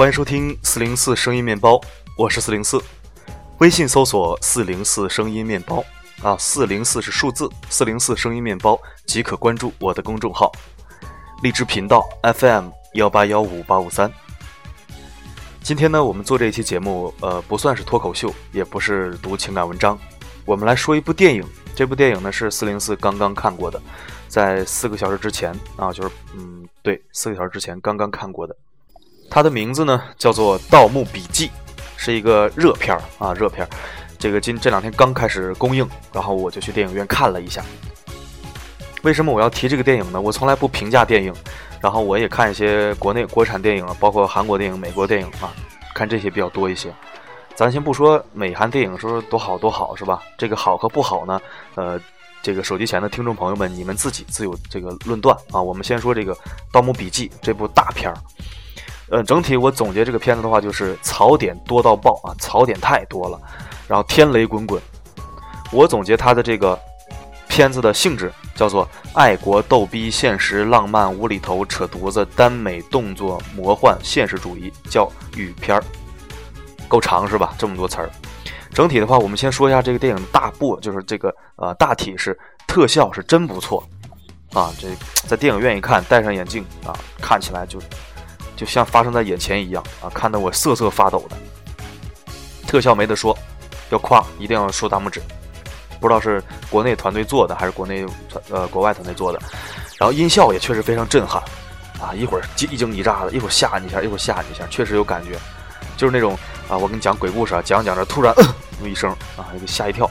欢迎收听四零四声音面包，我是四零四。微信搜索“四零四声音面包”啊，四零四是数字，四零四声音面包即可关注我的公众号。荔枝频道 FM 幺八幺五八五三。今天呢，我们做这一期节目，呃，不算是脱口秀，也不是读情感文章，我们来说一部电影。这部电影呢是四零四刚刚看过的，在四个小时之前啊，就是嗯，对，四个小时之前刚刚看过的。它的名字呢叫做《盗墓笔记》，是一个热片儿啊，热片儿。这个今这两天刚开始公映，然后我就去电影院看了一下。为什么我要提这个电影呢？我从来不评价电影，然后我也看一些国内国产电影啊，包括韩国电影、美国电影啊，看这些比较多一些。咱先不说美韩电影说多好多好是吧？这个好和不好呢？呃，这个手机前的听众朋友们，你们自己自有这个论断啊。我们先说这个《盗墓笔记》这部大片儿。嗯，整体我总结这个片子的话，就是槽点多到爆啊，槽点太多了，然后天雷滚滚。我总结它的这个片子的性质。叫做爱国逗逼、现实浪漫、无厘头、扯犊子、耽美动作、魔幻现实主义叫语片儿，够长是吧？这么多词儿。整体的话，我们先说一下这个电影大部，就是这个呃大体是特效是真不错啊。这在电影院一看，戴上眼镜啊，看起来就就像发生在眼前一样啊，看得我瑟瑟发抖的。特效没得说，要夸一定要竖大拇指。不知道是国内团队做的还是国内团呃国外团队做的，然后音效也确实非常震撼，啊一会儿一惊一乍的，一会儿吓你一下，一会儿吓你一下，确实有感觉，就是那种啊我跟你讲鬼故事啊，讲讲着突然那么 一声啊，给吓一跳。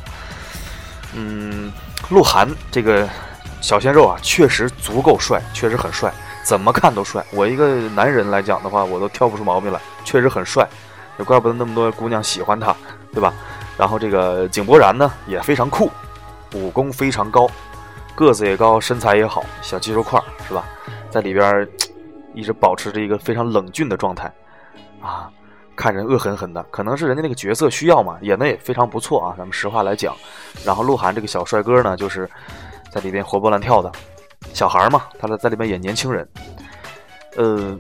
嗯，鹿晗这个小鲜肉啊，确实足够帅，确实很帅，怎么看都帅。我一个男人来讲的话，我都挑不出毛病来，确实很帅，也怪不得那么多姑娘喜欢他，对吧？然后这个井柏然呢也非常酷，武功非常高，个子也高，身材也好，小肌肉块是吧？在里边一直保持着一个非常冷峻的状态，啊，看人恶狠狠的，可能是人家那个角色需要嘛，演的也非常不错啊。咱们实话来讲，然后鹿晗这个小帅哥呢，就是在里边活蹦乱跳的，小孩嘛，他在在里面演年轻人。呃，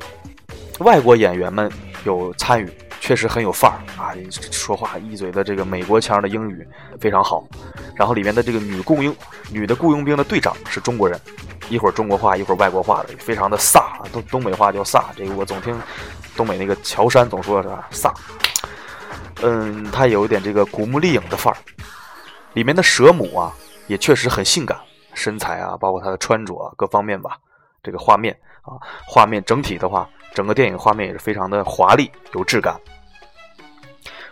外国演员们有参与。确实很有范儿啊！说话一嘴的这个美国腔的英语非常好。然后里面的这个女雇佣、女的雇佣兵的队长是中国人，一会儿中国话一会儿外国话的，非常的飒。东东北话叫飒，这个我总听东北那个乔杉总说是吧？飒。嗯，他有一点这个古墓丽影的范儿。里面的蛇母啊，也确实很性感，身材啊，包括他的穿着啊，各方面吧。这个画面啊，画面整体的话，整个电影画面也是非常的华丽有质感。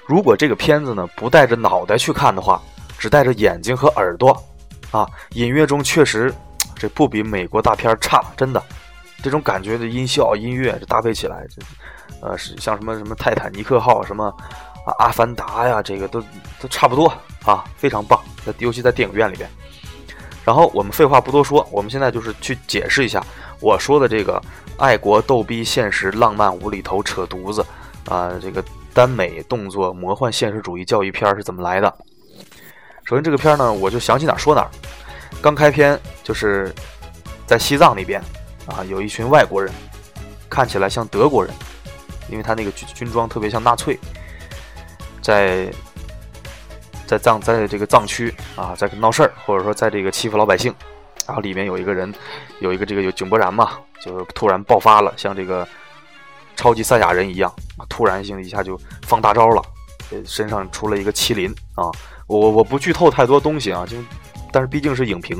如果这个片子呢不带着脑袋去看的话，只带着眼睛和耳朵，啊，隐约中确实这不比美国大片差，真的，这种感觉的音效、音乐这搭配起来，这呃是像什么什么泰坦尼克号、什么啊阿凡达呀，这个都都差不多啊，非常棒，尤其在电影院里边。然后我们废话不多说，我们现在就是去解释一下我说的这个爱国逗逼、现实浪漫、无厘头、扯犊子啊，这个。耽美动作、魔幻现实主义教育片是怎么来的？首先，这个片呢，我就想起哪儿说哪儿。刚开篇就是在西藏那边啊，有一群外国人，看起来像德国人，因为他那个军军装特别像纳粹，在在藏在这个藏区啊，在闹事儿，或者说在这个欺负老百姓。然后里面有一个人，有一个这个有井柏然嘛，就突然爆发了，像这个。超级赛亚人一样，突然性一下就放大招了，身上出了一个麒麟啊！我我不剧透太多东西啊，就但是毕竟是影评，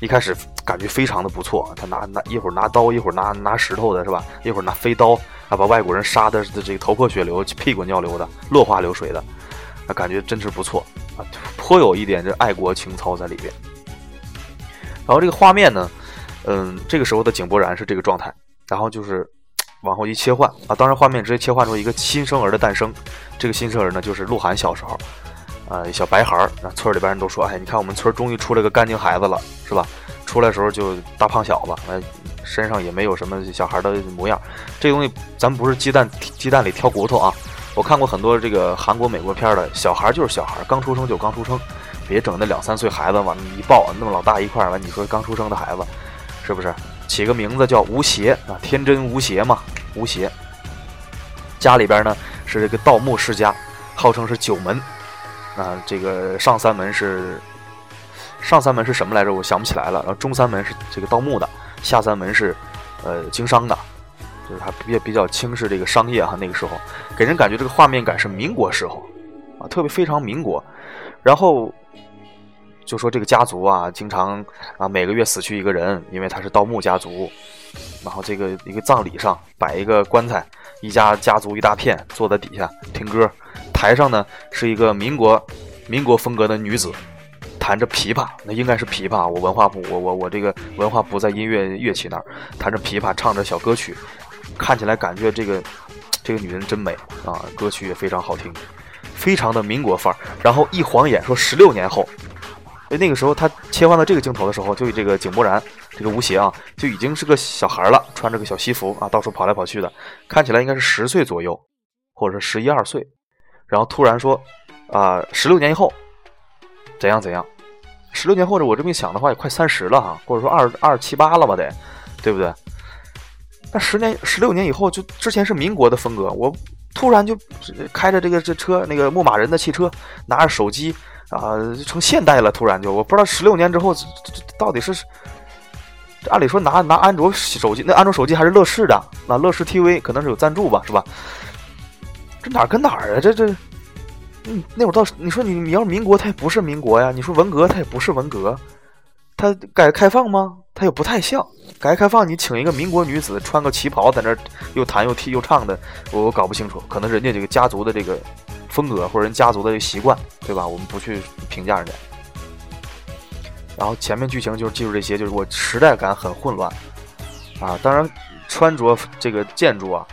一开始感觉非常的不错。他拿拿一会儿拿刀，一会儿拿拿石头的是吧？一会儿拿飞刀啊，把外国人杀的这个头破血流、屁滚尿流的、落花流水的，啊，感觉真是不错颇有一点这爱国情操在里边。然后这个画面呢，嗯，这个时候的井柏然是这个状态，然后就是。往后一切换啊，当然画面直接切换出一个新生儿的诞生。这个新生儿呢，就是鹿晗小时候，啊，小白孩儿。那村里边人都说，哎，你看我们村终于出了个干净孩子了，是吧？出来时候就大胖小子，哎，身上也没有什么小孩的模样。这东西咱不是鸡蛋鸡蛋里挑骨头啊。我看过很多这个韩国、美国片的，小孩就是小孩，刚出生就刚出生，别整那两三岁孩子往那一抱，那么老大一块完，你说刚出生的孩子，是不是？起个名字叫吴邪啊，天真无邪嘛，吴邪。家里边呢是这个盗墓世家，号称是九门啊。这个上三门是上三门是什么来着？我想不起来了。然后中三门是这个盗墓的，下三门是呃经商的，就是他比比较轻视这个商业哈。那个时候给人感觉这个画面感是民国时候啊，特别非常民国。然后。就说这个家族啊，经常啊每个月死去一个人，因为他是盗墓家族。然后这个一个葬礼上摆一个棺材，一家家族一大片坐在底下听歌。台上呢是一个民国民国风格的女子，弹着琵琶，那应该是琵琶。我文化部，我我我这个文化部在音乐乐器那儿弹着琵琶，唱着小歌曲，看起来感觉这个这个女人真美啊，歌曲也非常好听，非常的民国范儿。然后一晃眼说十六年后。哎那个时候，他切换到这个镜头的时候，就这个井柏然，这个吴邪啊，就已经是个小孩了，穿着个小西服啊，到处跑来跑去的，看起来应该是十岁左右，或者是十一二岁。然后突然说，啊，十六年以后怎样怎样？十六年后，我这么一想的话，也快三十了哈，或者说二二七八了吧得，对不对？那十年十六年以后，就之前是民国的风格，我突然就开着这个这车，那个牧马人的汽车，拿着手机。啊，成现代了，突然就我不知道十六年之后这这到底是，按理说拿拿安卓手机，那安卓手机还是乐视的，那乐视 TV 可能是有赞助吧，是吧？这哪跟哪儿啊？这这，嗯，那会儿到你说你你要民国，它也不是民国呀；你说文革，它也不是文革。它改革开放吗？它又不太像。改革开放，你请一个民国女子穿个旗袍在那儿又弹又踢又唱的，我搞不清楚，可能人家这个家族的这个。风格或者人家族的习惯，对吧？我们不去评价人家。然后前面剧情就是记住这些，就是我时代感很混乱啊。当然，穿着这个建筑啊，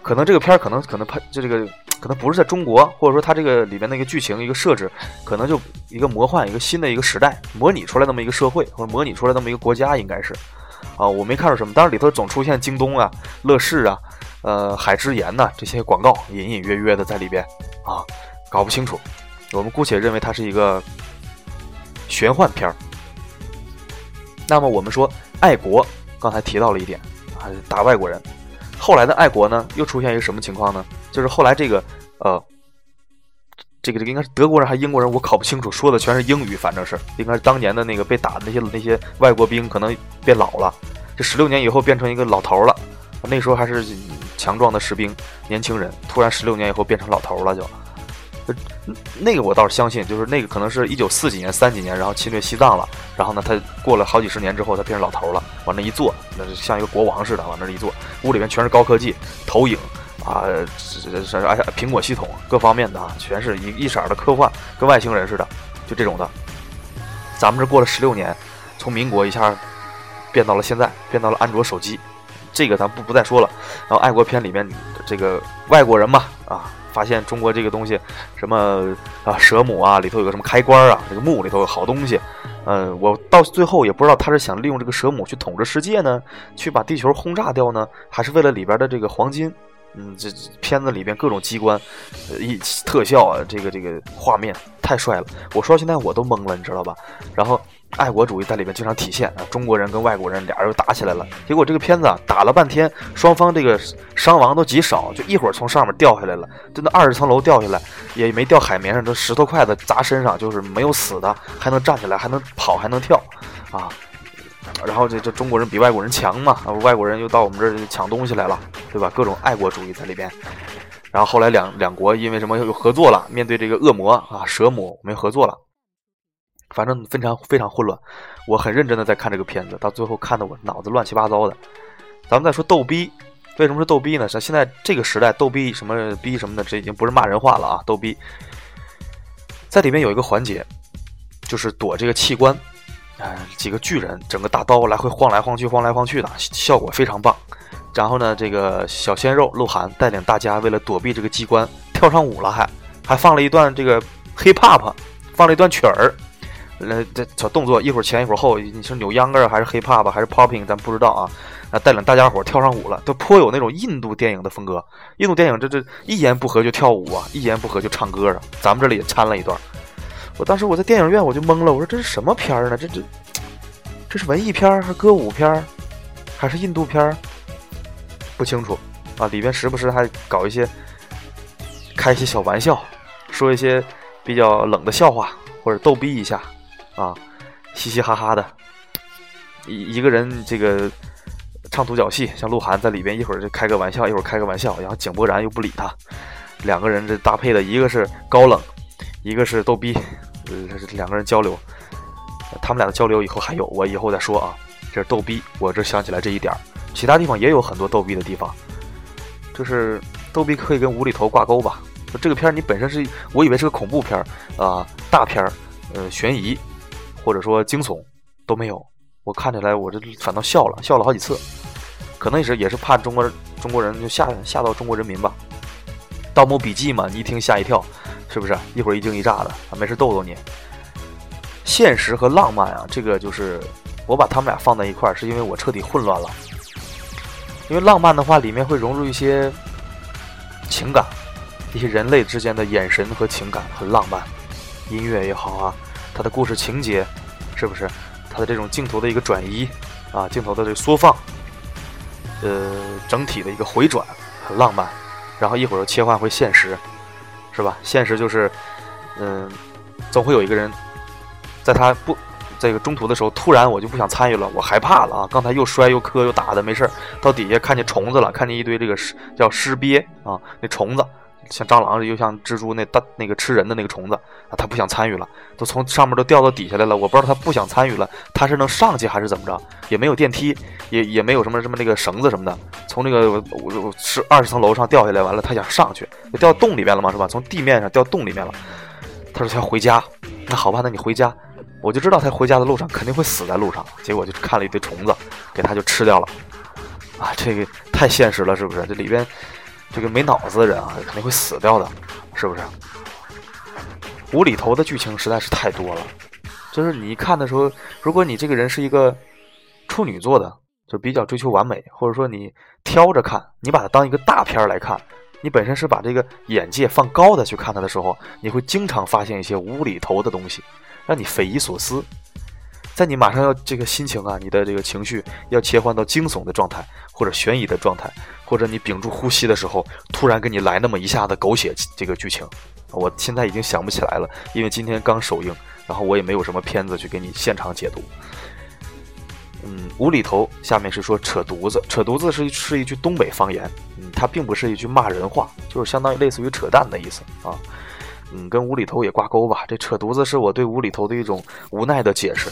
可能这个片儿可能可能拍就这个可能不是在中国，或者说它这个里面的一个剧情一个设置，可能就一个魔幻一个新的一个时代模拟出来那么一个社会，或者模拟出来那么一个国家，应该是啊。我没看出什么，当然里头总出现京东啊、乐视啊。呃，海之盐呐，这些广告隐隐约约的在里边啊，搞不清楚。我们姑且认为它是一个玄幻片儿。那么我们说爱国，刚才提到了一点啊，打外国人。后来的爱国呢，又出现一个什么情况呢？就是后来这个呃，这个这个应该是德国人还是英国人，我考不清楚，说的全是英语，反正是应该是当年的那个被打的那些那些外国兵，可能变老了，这十六年以后变成一个老头了。那时候还是。强壮的士兵，年轻人，突然十六年以后变成老头了，就，那个我倒是相信，就是那个可能是一九四几年、三几年，然后侵略西藏了，然后呢，他过了好几十年之后，他变成老头了，往那一坐，那就像一个国王似的，往那一坐，屋里面全是高科技，投影啊，这这哎呀苹果系统各方面的啊，全是一一色的科幻，跟外星人似的，就这种的。咱们这过了十六年，从民国一下变到了现在，变到了安卓手机。这个咱不不再说了，然后爱国片里面这个外国人嘛啊，发现中国这个东西，什么啊蛇母啊里头有个什么开关啊，这个墓里头有好东西，嗯，我到最后也不知道他是想利用这个蛇母去统治世界呢，去把地球轰炸掉呢，还是为了里边的这个黄金。嗯，这片子里边各种机关，一特效啊，这个这个画面太帅了。我说到现在我都懵了，你知道吧？然后爱国主义在里面经常体现啊，中国人跟外国人俩人又打起来了。结果这个片子啊，打了半天，双方这个伤亡都极少，就一会儿从上面掉下来了，就那二十层楼掉下来，也没掉海绵上，这石头块子砸身上，就是没有死的，还能站起来，还能跑，还能跳，啊。然后这这中国人比外国人强嘛？啊，外国人又到我们这儿抢东西来了，对吧？各种爱国主义在里边。然后后来两两国因为什么又合作了？面对这个恶魔啊，蛇母，我们合作了。反正非常非常混乱。我很认真的在看这个片子，到最后看的我脑子乱七八糟的。咱们再说逗逼，为什么是逗逼呢？像现在这个时代，逗逼什么逼什么的，这已经不是骂人话了啊！逗逼，在里面有一个环节，就是躲这个器官。呃，几个巨人，整个大刀来回晃来晃去，晃来晃去的，效果非常棒。然后呢，这个小鲜肉鹿晗带领大家为了躲避这个机关，跳上舞了，还还放了一段这个 hip hop，放了一段曲儿。呃，这小动作一会儿前一会儿后，你是扭秧歌还是 hip hop 还是 popping，咱不知道啊。啊，带领大家伙跳上舞了，都颇有那种印度电影的风格。印度电影这这一言不合就跳舞啊，一言不合就唱歌啊。咱们这里也掺了一段。我当时我在电影院我就懵了，我说这是什么片儿呢？这这这是文艺片儿还是歌舞片儿，还是印度片儿？不清楚。啊，里边时不时还搞一些开一些小玩笑，说一些比较冷的笑话或者逗逼一下啊，嘻嘻哈哈的。一一个人这个唱独角戏，像鹿晗在里边一会儿就开个玩笑，一会儿开个玩笑，然后井柏然又不理他，两个人这搭配的一个是高冷，一个是逗逼，呃，两个人交流，他们俩的交流以后还有，我以后再说啊。这是逗逼，我这想起来这一点儿，其他地方也有很多逗逼的地方，就是逗逼可以跟无厘头挂钩吧。这个片儿你本身是我以为是个恐怖片儿啊，大片儿，呃，悬疑或者说惊悚都没有。我看起来，我这反倒笑了，笑了好几次，可能也是也是怕中国中国人就吓吓到中国人民吧。盗墓笔记嘛，你一听吓一跳，是不是？一会儿一惊一乍的啊，没事逗逗你。现实和浪漫啊，这个就是我把他们俩放在一块儿，是因为我彻底混乱了。因为浪漫的话，里面会融入一些情感，一些人类之间的眼神和情感，很浪漫。音乐也好啊，它的故事情节，是不是？它的这种镜头的一个转移，啊，镜头的这个缩放，呃，整体的一个回转很浪漫，然后一会儿又切换回现实，是吧？现实就是，嗯，总会有一个人，在他不这个中途的时候，突然我就不想参与了，我害怕了啊！刚才又摔又磕又打的，没事儿，到底下看见虫子了，看见一堆这个尸叫尸鳖啊，那虫子。像蟑螂又像蜘蛛那大那个吃人的那个虫子啊，他不想参与了，都从上面都掉到底下来了。我不知道他不想参与了，他是能上去还是怎么着？也没有电梯，也也没有什么什么那个绳子什么的，从那个我我是二十层楼上掉下来，完了他想上去，就掉洞里面了嘛，是吧？从地面上掉洞里面了。他说他要回家，那好吧，那你回家，我就知道他回家的路上肯定会死在路上。结果就看了一堆虫子，给他就吃掉了。啊，这个太现实了，是不是？这里边。这个没脑子的人啊，肯定会死掉的，是不是？无厘头的剧情实在是太多了。就是你看的时候，如果你这个人是一个处女座的，就比较追求完美，或者说你挑着看，你把它当一个大片来看，你本身是把这个眼界放高的去看它的时候，你会经常发现一些无厘头的东西，让你匪夷所思。在你马上要这个心情啊，你的这个情绪要切换到惊悚的状态，或者悬疑的状态，或者你屏住呼吸的时候，突然给你来那么一下子狗血这个剧情，我现在已经想不起来了，因为今天刚首映，然后我也没有什么片子去给你现场解读。嗯，无厘头，下面是说扯犊子，扯犊子是是一句东北方言，嗯，它并不是一句骂人话，就是相当于类似于扯淡的意思啊。嗯，跟无厘头也挂钩吧。这扯犊子是我对无厘头的一种无奈的解释，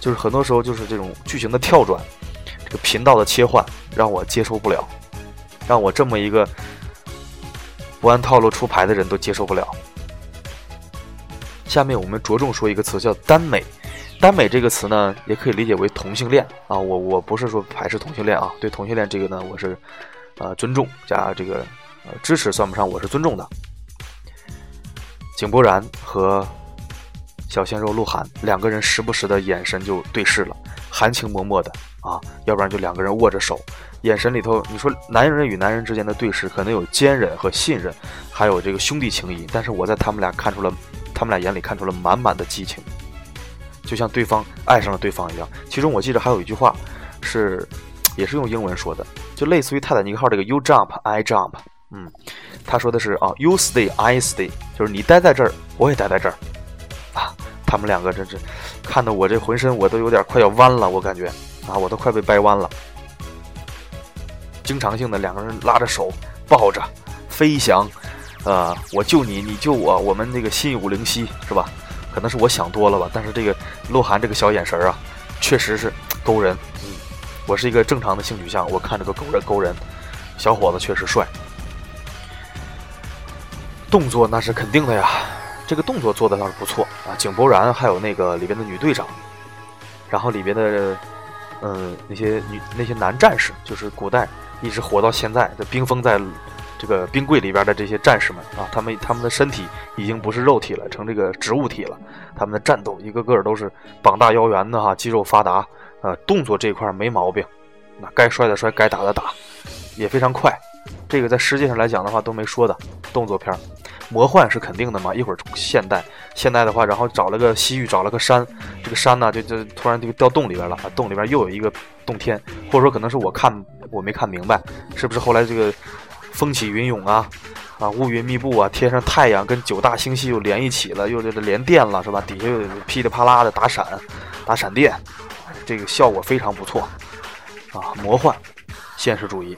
就是很多时候就是这种剧情的跳转，这个频道的切换让我接受不了，让我这么一个不按套路出牌的人都接受不了。下面我们着重说一个词叫“耽美”，耽美这个词呢，也可以理解为同性恋啊。我我不是说排斥同性恋啊，对同性恋这个呢，我是呃尊重加这个呃支持，算不上，我是尊重的。井柏然和小鲜肉鹿晗两个人时不时的眼神就对视了，含情脉脉的啊，要不然就两个人握着手，眼神里头，你说男人与男人之间的对视，可能有坚韧和信任，还有这个兄弟情谊，但是我在他们俩看出了，他们俩眼里看出了满满的激情，就像对方爱上了对方一样。其中我记得还有一句话，是也是用英文说的，就类似于泰坦尼克号这个 “You jump, I jump”。嗯，他说的是啊，You stay, I stay，就是你待在这儿，我也待在这儿，啊，他们两个真是看得我这浑身我都有点快要弯了，我感觉啊，我都快被掰弯了。经常性的两个人拉着手抱着飞翔，啊，我救你，你救我，我们那个心有灵犀，是吧？可能是我想多了吧，但是这个鹿晗这个小眼神啊，确实是勾人。嗯，我是一个正常的性取向，我看着都勾人勾人。小伙子确实帅。动作那是肯定的呀，这个动作做的倒是不错啊。井柏然还有那个里边的女队长，然后里边的，嗯，那些女那些男战士，就是古代一直活到现在的冰封在这个冰柜里边的这些战士们啊，他们他们的身体已经不是肉体了，成这个植物体了。他们的战斗一个个都是膀大腰圆的哈，肌肉发达，呃，动作这块没毛病，那该摔的摔，该打的打，也非常快。这个在世界上来讲的话都没说的动作片。魔幻是肯定的嘛，一会儿现代，现代的话，然后找了个西域，找了个山，这个山呢，就就突然就掉洞里边了，洞里边又有一个洞天，或者说可能是我看我没看明白，是不是后来这个风起云涌啊，啊乌云密布啊，天上太阳跟九大星系又连一起了，又这这连电了是吧？底下又噼里啪啦的打闪，打闪电，这个效果非常不错啊，魔幻现实主义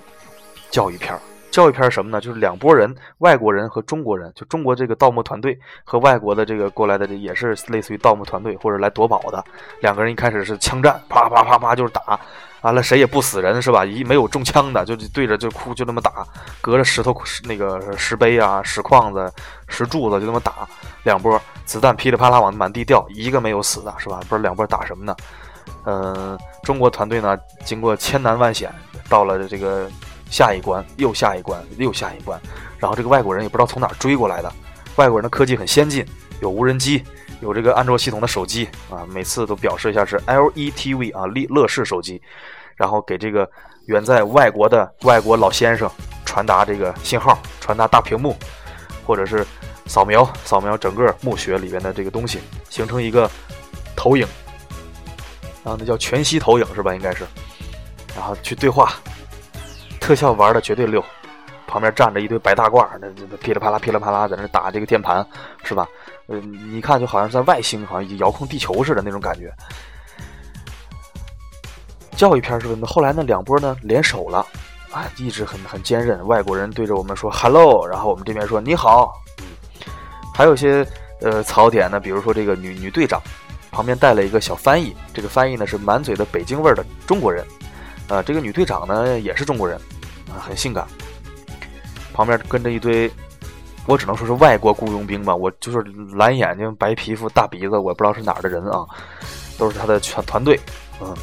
教育片儿。教育片是什么呢？就是两拨人，外国人和中国人，就中国这个盗墓团队和外国的这个过来的，这也是类似于盗墓团队或者来夺宝的两个人。一开始是枪战，啪啪啪啪就是打，完了谁也不死人是吧？一没有中枪的，就对着就哭，就那么打，隔着石头那个石碑啊、石框子、石柱子就那么打，两波子弹噼里啪啦往满地掉，一个没有死的是吧？不知道两波打什么呢？嗯，中国团队呢，经过千难万险，到了这个。下一关，又下一关，又下一关，然后这个外国人也不知道从哪追过来的。外国人的科技很先进，有无人机，有这个安卓系统的手机啊，每次都表示一下是 LETV 啊，乐乐视手机，然后给这个远在外国的外国老先生传达这个信号，传达大屏幕，或者是扫描扫描整个墓穴里边的这个东西，形成一个投影，然后那叫全息投影是吧？应该是，然后去对话。特效玩的绝对溜，旁边站着一堆白大褂，那噼里啪啦噼里啪啦在那打这个键盘，是吧？嗯，你看就好像在外星，好像遥控地球似的那种感觉。教育片是什么？后来呢，两波呢联手了，啊，一直很很坚韧。外国人对着我们说 “hello”，然后我们这边说“你好”。嗯，还有些呃槽点呢，比如说这个女女队长旁边带了一个小翻译，这个翻译呢是满嘴的北京味儿的中国人，啊，这个女队长呢也是中国人。很性感，旁边跟着一堆，我只能说是外国雇佣兵吧。我就是蓝眼睛、白皮肤、大鼻子，我不知道是哪儿的人啊，都是他的全团队。嗯，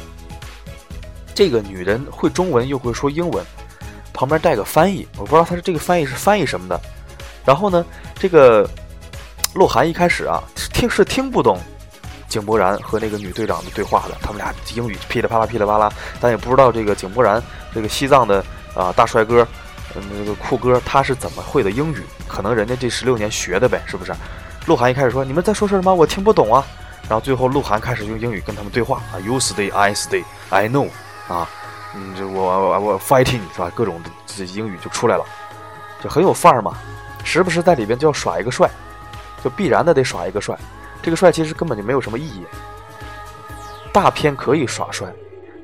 这个女人会中文又会说英文，旁边带个翻译，我不知道他是这个翻译是翻译什么的。然后呢，这个鹿晗一开始啊，听是听不懂井柏然和那个女队长的对话的，他们俩英语噼里啪啦噼里啪啦，但也不知道这个井柏然这个西藏的。啊，大帅哥，嗯，那个酷哥，他是怎么会的英语？可能人家这十六年学的呗，是不是？鹿晗一开始说：“你们在说什么？我听不懂啊。”然后最后鹿晗开始用英语跟他们对话啊，“You stay, I stay, I know。”啊，嗯，这我我我 fighting 是吧？各种这英语就出来了，就很有范儿嘛。时不时在里边就要耍一个帅，就必然的得耍一个帅。这个帅其实根本就没有什么意义。大片可以耍帅。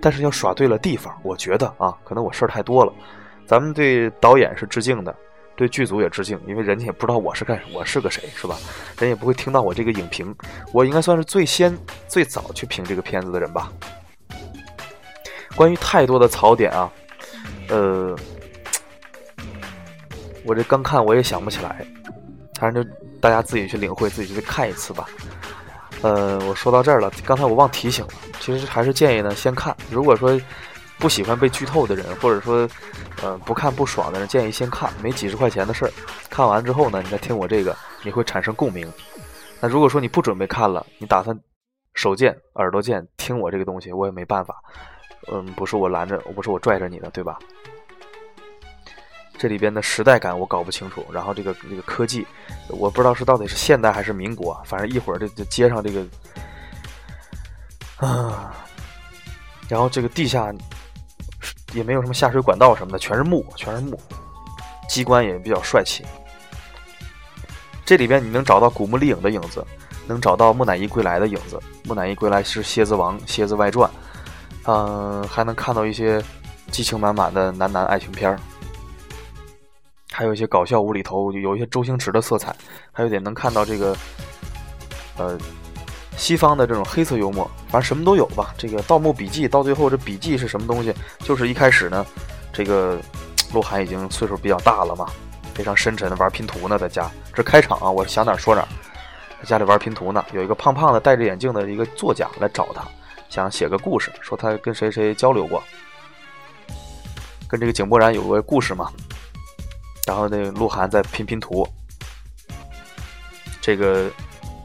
但是要耍对了地方，我觉得啊，可能我事儿太多了。咱们对导演是致敬的，对剧组也致敬，因为人家也不知道我是干我是个谁，是吧？人也不会听到我这个影评。我应该算是最先、最早去评这个片子的人吧。关于太多的槽点啊，呃，我这刚看我也想不起来，反正就大家自己去领会，自己去看一次吧。呃，我说到这儿了，刚才我忘提醒了。其实还是建议呢，先看。如果说不喜欢被剧透的人，或者说呃不看不爽的人，建议先看，没几十块钱的事儿。看完之后呢，你再听我这个，你会产生共鸣。那如果说你不准备看了，你打算手贱耳朵贱听我这个东西，我也没办法。嗯，不是我拦着，不是我拽着你的，对吧？这里边的时代感我搞不清楚，然后这个这个科技，我不知道是到底是现代还是民国，反正一会儿这这街上这个啊，然后这个地下也没有什么下水管道什么的，全是木，全是木，机关也比较帅气。这里边你能找到《古墓丽影》的影子，能找到《木乃伊归来》的影子，《木乃伊归来》是《蝎子王》《蝎子外传》，嗯，还能看到一些激情满满的男男爱情片儿。还有一些搞笑无厘头，有一些周星驰的色彩，还有点能看到这个，呃，西方的这种黑色幽默，反正什么都有吧。这个《盗墓笔记》到最后，这笔记是什么东西？就是一开始呢，这个鹿晗已经岁数比较大了嘛，非常深沉的玩拼图呢，在家。这开场啊，我想哪说哪，在家里玩拼图呢。有一个胖胖的戴着眼镜的一个作家来找他，想写个故事，说他跟谁谁交流过，跟这个井柏然有个故事嘛。然后那鹿晗在拼拼图，这个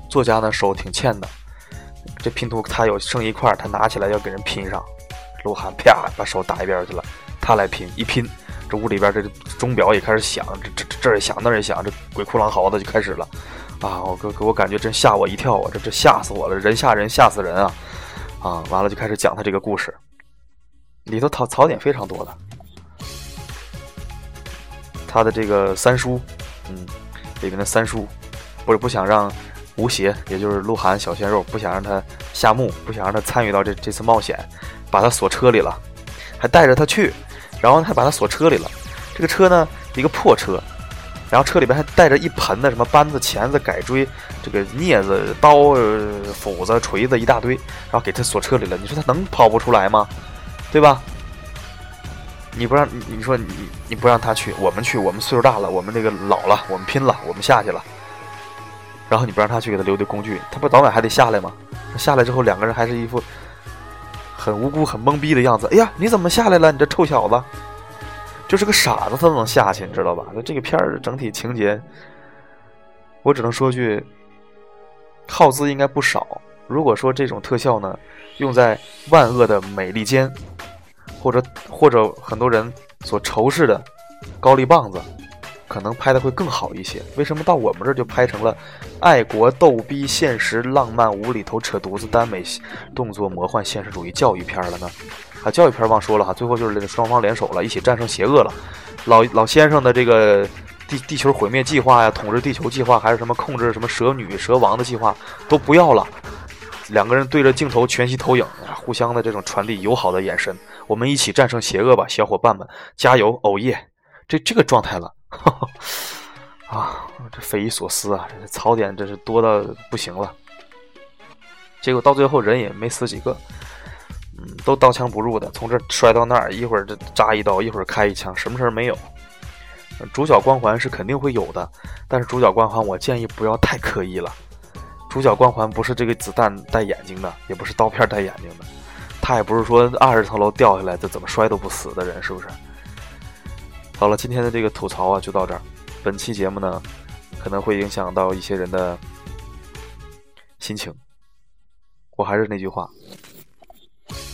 作家呢手挺欠的，这拼图他有剩一块，他拿起来要给人拼上，鹿晗啪把手打一边去了，他来拼，一拼，这屋里边这钟表也开始响，这这这也响那也响，这鬼哭狼嚎的就开始了，啊，我给给我感觉真吓我一跳啊，这这吓死我了，人吓人吓死人啊，啊，完了就开始讲他这个故事，里头槽槽点非常多的。他的这个三叔，嗯，里面的三叔，不是不想让吴邪，也就是鹿晗小鲜肉，不想让他下墓，不想让他参与到这这次冒险，把他锁车里了，还带着他去，然后还把他锁车里了。这个车呢，一个破车。然后车里边还带着一盆的什么扳子、钳子、改锥，这个镊子、刀、斧子、锤子一大堆，然后给他锁车里了。你说他能跑不出来吗？对吧？你不让你你说你你不让他去，我们去，我们岁数大了，我们这个老了，我们拼了，我们下去了。然后你不让他去，给他留的工具，他不早晚还得下来吗？下来之后，两个人还是一副很无辜、很懵逼的样子。哎呀，你怎么下来了？你这臭小子！就是个傻子，他都能下去，你知道吧？那这个片儿整体情节，我只能说句，耗资应该不少。如果说这种特效呢，用在万恶的美利坚，或者或者很多人所仇视的高丽棒子，可能拍的会更好一些。为什么到我们这就拍成了爱国逗逼、现实浪漫、无厘头扯犊子、耽美动作、魔幻现实主义教育片了呢？啊，教育片忘说了哈，最后就是个双方联手了，一起战胜邪恶了。老老先生的这个地地球毁灭计划呀，统治地球计划，还是什么控制什么蛇女蛇王的计划，都不要了。两个人对着镜头全息投影，互相的这种传递友好的眼神。我们一起战胜邪恶吧，小伙伴们，加油！哦耶，这这个状态了，哈 哈啊，这匪夷所思啊，这槽点真是多到不行了。结果到最后人也没死几个。嗯，都刀枪不入的，从这摔到那儿，一会儿这扎一刀，一会儿开一枪，什么事儿没有。主角光环是肯定会有的，但是主角光环我建议不要太刻意了。主角光环不是这个子弹带眼睛的，也不是刀片带眼睛的，他也不是说二十层楼掉下来这怎么摔都不死的人，是不是？好了，今天的这个吐槽啊就到这儿。本期节目呢，可能会影响到一些人的心情。我还是那句话。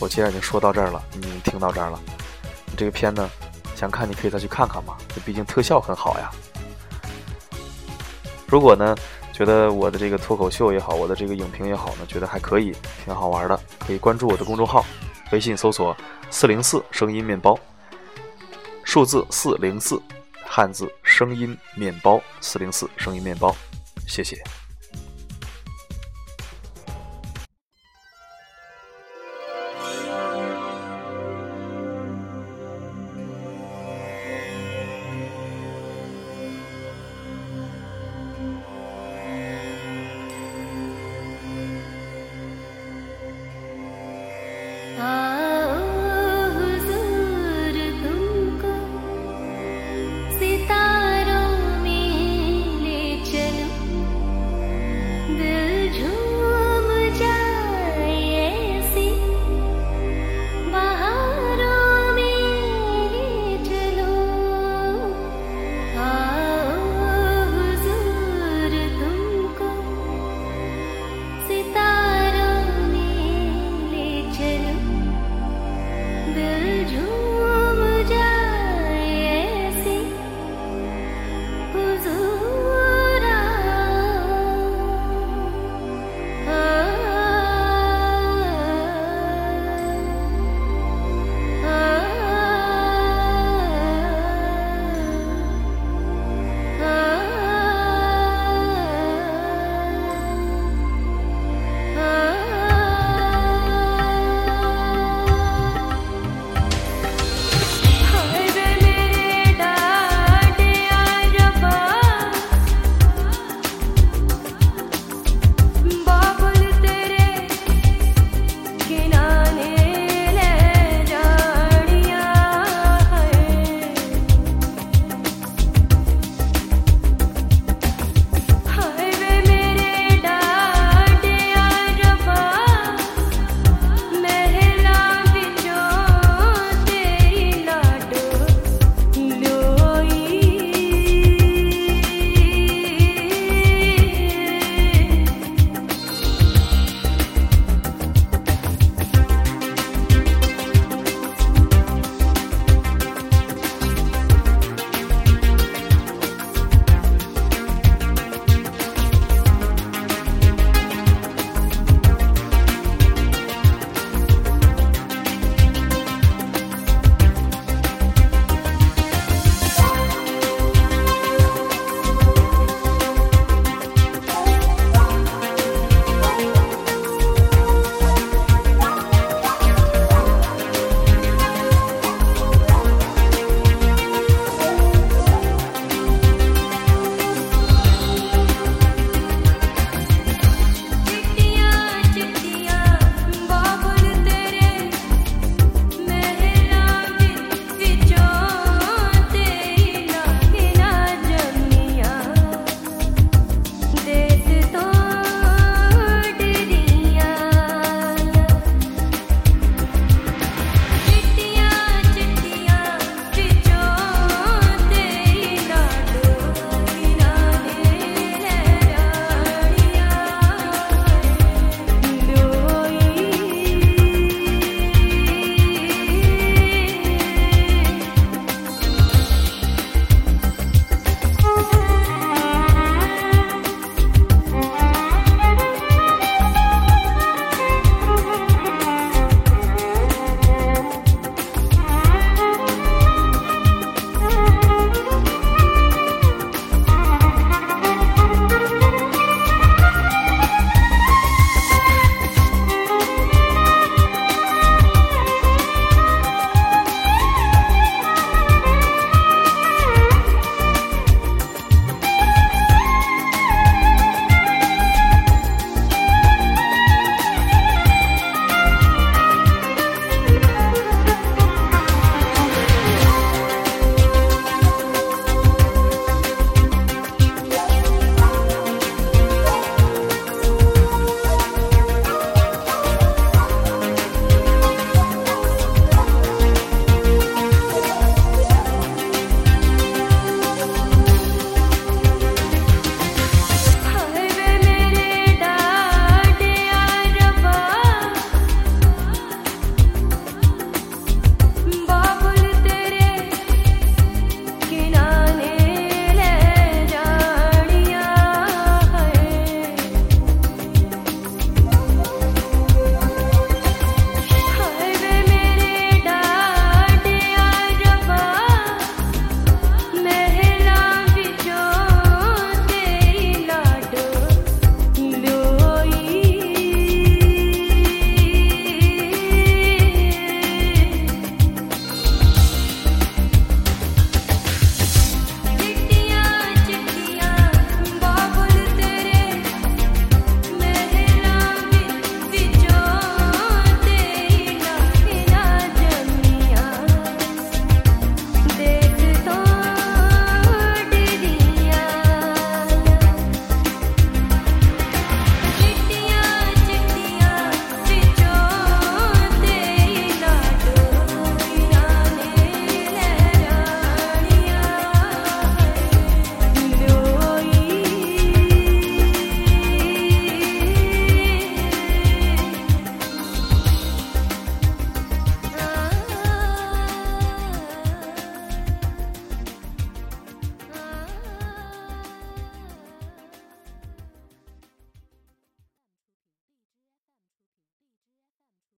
我既然已经说到这儿了，你听到这儿了，你这个片呢，想看你可以再去看看嘛，这毕竟特效很好呀。如果呢，觉得我的这个脱口秀也好，我的这个影评也好呢，觉得还可以，挺好玩的，可以关注我的公众号，微信搜索“四零四声音面包”，数字四零四，汉字声音面包，四零四声音面包，谢谢。